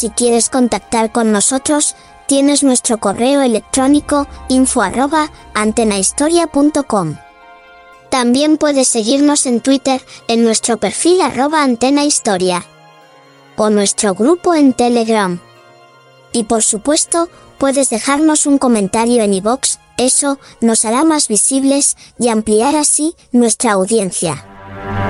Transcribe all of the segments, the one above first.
Si quieres contactar con nosotros, tienes nuestro correo electrónico info arroba antenahistoria.com. También puedes seguirnos en Twitter en nuestro perfil arroba antenahistoria o nuestro grupo en Telegram. Y por supuesto, puedes dejarnos un comentario en iVoox, eso nos hará más visibles y ampliar así nuestra audiencia.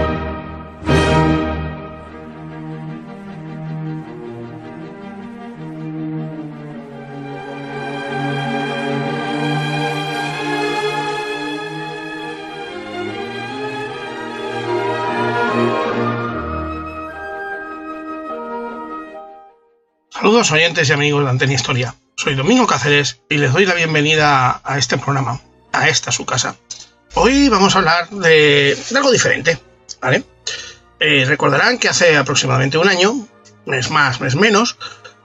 Saludos oyentes y amigos de Antena Historia. Soy Domingo Cáceres y les doy la bienvenida a este programa, a esta su casa. Hoy vamos a hablar de, algo diferente. Eh, recordarán que hace aproximadamente un año, mes más, mes menos,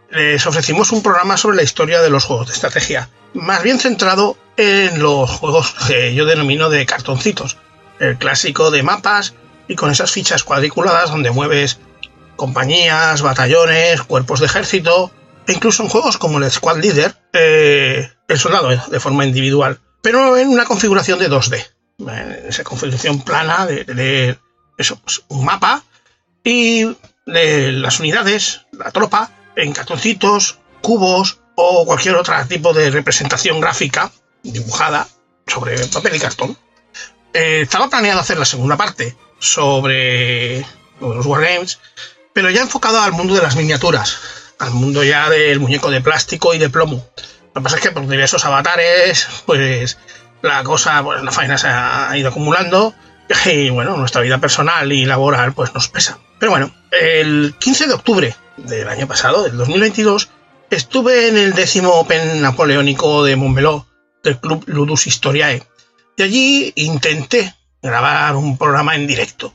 les ofrecimos un programa sobre la historia de los juegos de estrategia, más bien centrado en los juegos que yo denomino de cartoncitos, el clásico de mapas y con esas fichas cuadriculadas donde mueves compañías, batallones, cuerpos de ejército, e incluso en juegos como el Squad Leader, eh, el soldado de forma individual, pero en una configuración de 2D. Eh, esa configuración plana de, de eso, pues, un mapa y de las unidades, la tropa, en cartoncitos, cubos o cualquier otro tipo de representación gráfica dibujada sobre papel y cartón. Eh, estaba planeado hacer la segunda parte sobre los Wargames, pero ya enfocado al mundo de las miniaturas, al mundo ya del muñeco de plástico y de plomo. Lo que pasa es que por diversos avatares, pues la cosa, pues la faena se ha ido acumulando y bueno, nuestra vida personal y laboral pues nos pesa. Pero bueno, el 15 de octubre del año pasado, del 2022, estuve en el décimo Open Napoleónico de Montmeló del Club Ludus Historiae y allí intenté grabar un programa en directo.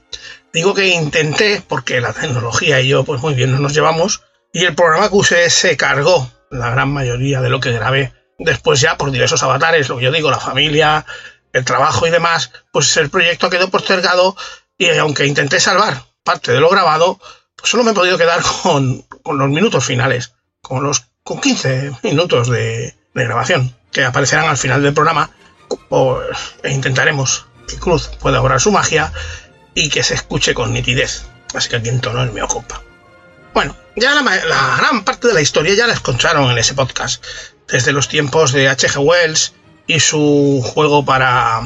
Digo que intenté porque la tecnología y yo pues muy bien no nos llevamos y el programa que usé se cargó la gran mayoría de lo que grabé. Después ya por diversos avatares, lo que yo digo, la familia, el trabajo y demás, pues el proyecto quedó postergado y aunque intenté salvar parte de lo grabado, pues solo me he podido quedar con, con los minutos finales, con los con 15 minutos de, de grabación que aparecerán al final del programa pues, e intentaremos que Cruz pueda obrar su magia y que se escuche con nitidez. Así que aquí en tono el me ocupa. Bueno, ya la, gran parte de la historia ya la escucharon en ese podcast. Desde los tiempos de H.G. Wells y su juego para,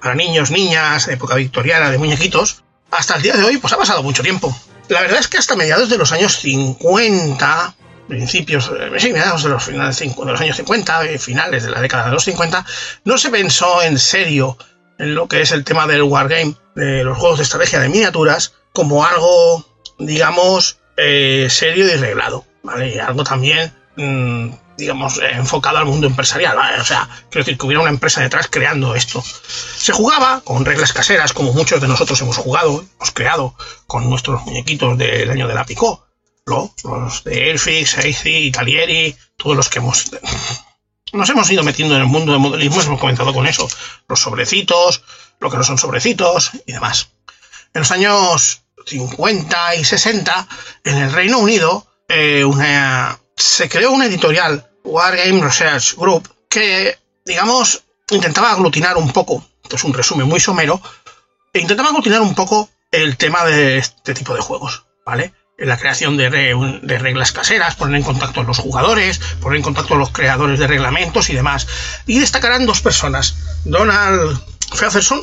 para niños, niñas, época victoriana de muñequitos, hasta el día de hoy, pues ha pasado mucho tiempo. La verdad es que hasta mediados de los años 50, principios, sí, mediados de los, finales, de los años 50, finales de la década de los 50, no se pensó en serio en lo que es el tema del wargame, de los juegos de estrategia de miniaturas, como algo, digamos, eh, serio y reglado, ¿vale? Y algo también mm, digamos, enfocado al mundo empresarial. O sea, quiero decir que hubiera una empresa detrás creando esto. Se jugaba con reglas caseras, como muchos de nosotros hemos jugado, hemos creado con nuestros muñequitos del año de la Picó. Los de Airfix, Aici, Italieri, todos los que hemos nos hemos ido metiendo en el mundo del modelismo, hemos comenzado con eso, los sobrecitos, lo que no son sobrecitos y demás. En los años 50 y 60, en el Reino Unido, eh, se creó una editorial, Wargame Research Group, que, digamos, intentaba aglutinar un poco, esto es un resumen muy somero, e intentaba aglutinar un poco el tema de este tipo de juegos, ¿vale? La creación de, reglas caseras, poner en contacto a los jugadores, poner en contacto a los creadores de reglamentos y demás. Y destacarán dos personas, Donald Featherson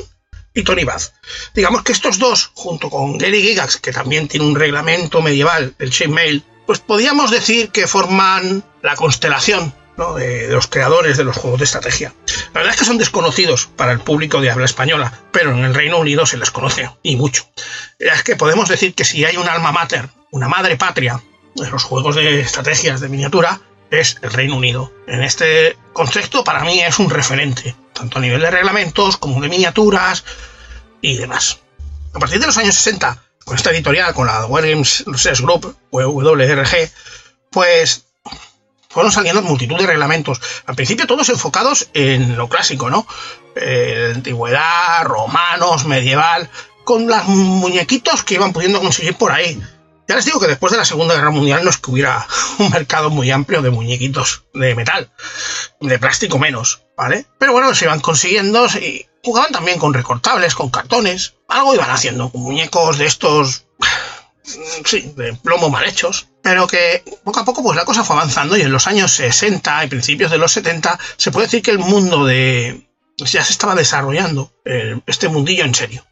y Tony Bath. Digamos que estos dos, junto con Gary Gigax, que también tiene un reglamento medieval, el Chainmail, pues podríamos decir que forman la constelación de, los creadores de los juegos de estrategia. La verdad es que son desconocidos para el público de habla española, pero en el Reino Unido se les conoce, y mucho. Es que podemos decir que si hay un alma mater, una madre patria de los juegos de estrategias de miniatura, es el Reino Unido. En este contexto, para mí es un referente, tanto a nivel de reglamentos como de miniaturas y demás. A partir de los años 60, con esta editorial, con la Wargames Research Group, WRG, pues fueron saliendo multitud de reglamentos. Al principio todos enfocados en lo clásico, ¿no? Eh, antigüedad, romanos, medieval, con los muñequitos que iban pudiendo conseguir por ahí. Ya les digo que después de la Segunda Guerra Mundial no es que hubiera un mercado muy amplio de muñequitos de metal, de plástico menos, ¿vale? Pero bueno, se iban consiguiendo y jugaban también con recortables, con cartones, algo iban haciendo, con muñecos de estos sí, de plomo mal hechos, pero que poco a poco pues la cosa fue avanzando y en los años 60 y principios de los 70 se puede decir que el mundo de ya se estaba desarrollando eh, este mundillo en serio.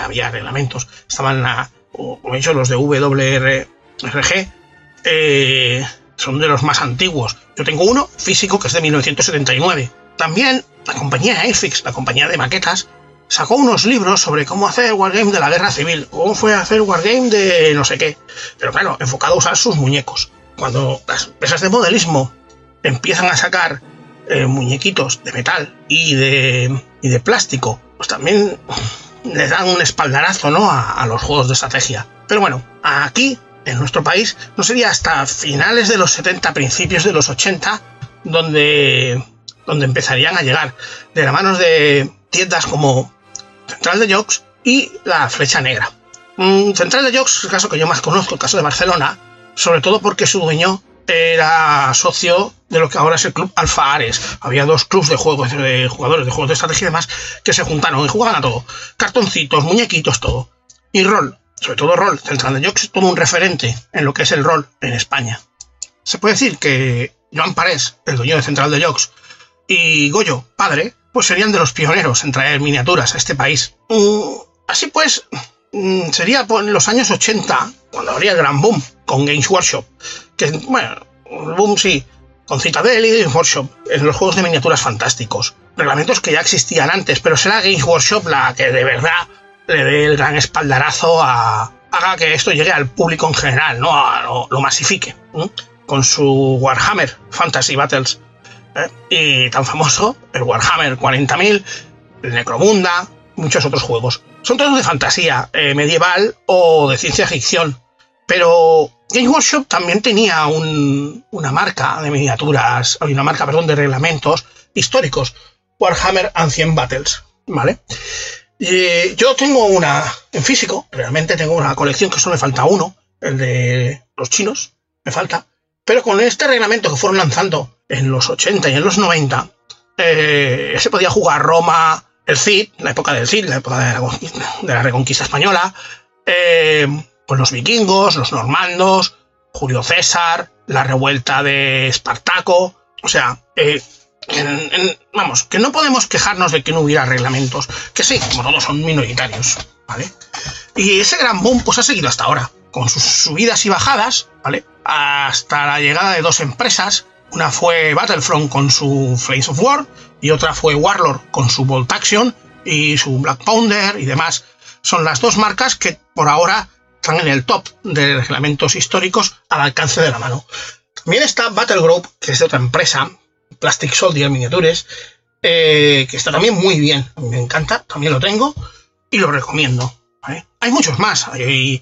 Había reglamentos, estaban la, como he dicho los de WRRG, eh, son de los más antiguos. Yo tengo uno físico que es de 1979. También la compañía Airfix, la compañía de maquetas, sacó unos libros sobre cómo hacer Wargame de la guerra civil, cómo fue hacer Wargame de no sé qué. Pero claro, enfocado a usar sus muñecos. Cuando las empresas de modelismo empiezan a sacar eh, muñequitos de metal y de, y de plástico, pues también les dan un espaldarazo ¿no? a, los juegos de estrategia. Pero bueno, aquí, en nuestro país, no sería hasta finales de los 70, principios de los 80, donde, donde empezarían a llegar de la manos de tiendas como Central de Jokes y la Flecha Negra. Mm, Central de Jokes es el caso que yo más conozco, el caso de Barcelona, sobre todo porque su dueño era socio de lo que ahora es el club Alfa Ares. Había dos clubes de juegos de jugadores de juegos de estrategia y demás que se juntaron y jugaban a todo. Cartoncitos, muñequitos, todo. Y rol, sobre todo rol. Central de Jokes es un referente en lo que es el rol en España. Se puede decir que Joan Parés, el dueño de Central de Jokes, y Goyo, padre, pues serían de los pioneros en traer miniaturas a este país. Mm, así pues, sería en los años 80, cuando habría el gran boom con Games Workshop, que, bueno, boom sí, con Citadel y Games Workshop, en los juegos de miniaturas fantásticos. Reglamentos que ya existían antes, pero será Games Workshop la que de verdad le dé el gran espaldarazo a, haga que esto llegue al público en general, ¿no? A lo, masifique. Con su Warhammer Fantasy Battles y tan famoso, el Warhammer 40.000, el Necromunda, muchos otros juegos. Son todos de fantasía eh, medieval o de ciencia ficción, pero Game Workshop también tenía una marca de miniaturas, una marca, perdón, de reglamentos históricos, Warhammer Ancient Battles, ¿vale? Y yo tengo una en físico, realmente tengo una colección que solo me falta uno, el de los chinos, me falta, pero con este reglamento que fueron lanzando en los 80 y en los 90, eh, se podía jugar Roma, el Cid, la época del Cid, la época de la, Reconquista Española, eh, pues los vikingos, los normandos, Julio César, la revuelta de Espartaco, o sea, eh, vamos, que no podemos quejarnos de que no hubiera reglamentos, que sí, como todos son minoritarios, ¿vale? Y ese gran boom pues ha seguido hasta ahora, con sus subidas y bajadas, ¿vale? Hasta la llegada de dos empresas una fue Battlefront con su Flames of War y otra fue Warlord con su Bolt Action y su Black Pounder y demás. Son las dos marcas que por ahora están en el top de reglamentos históricos al alcance de la mano. También está Battle Group, que es de otra empresa, Plastic Soldier Miniatures, eh, que está también muy bien. Me encanta, también lo tengo y lo recomiendo. Hay muchos más. Hay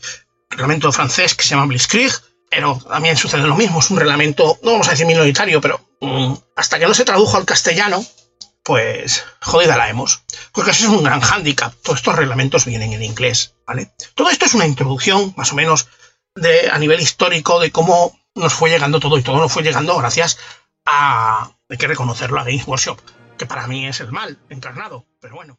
reglamento francés que se llama Blitzkrieg, pero también sucede lo mismo. Es un reglamento, no vamos a decir minoritario, pero mm, hasta que no se tradujo al castellano, pues jodida la hemos. Porque eso es un gran hándicap. Todos estos reglamentos vienen en inglés, ¿vale? Todo esto es una introducción, más o menos, de, a nivel histórico de cómo nos fue llegando todo y todo nos fue llegando gracias a, hay que reconocerlo, a Games Workshop, que para mí es el mal encarnado, pero bueno.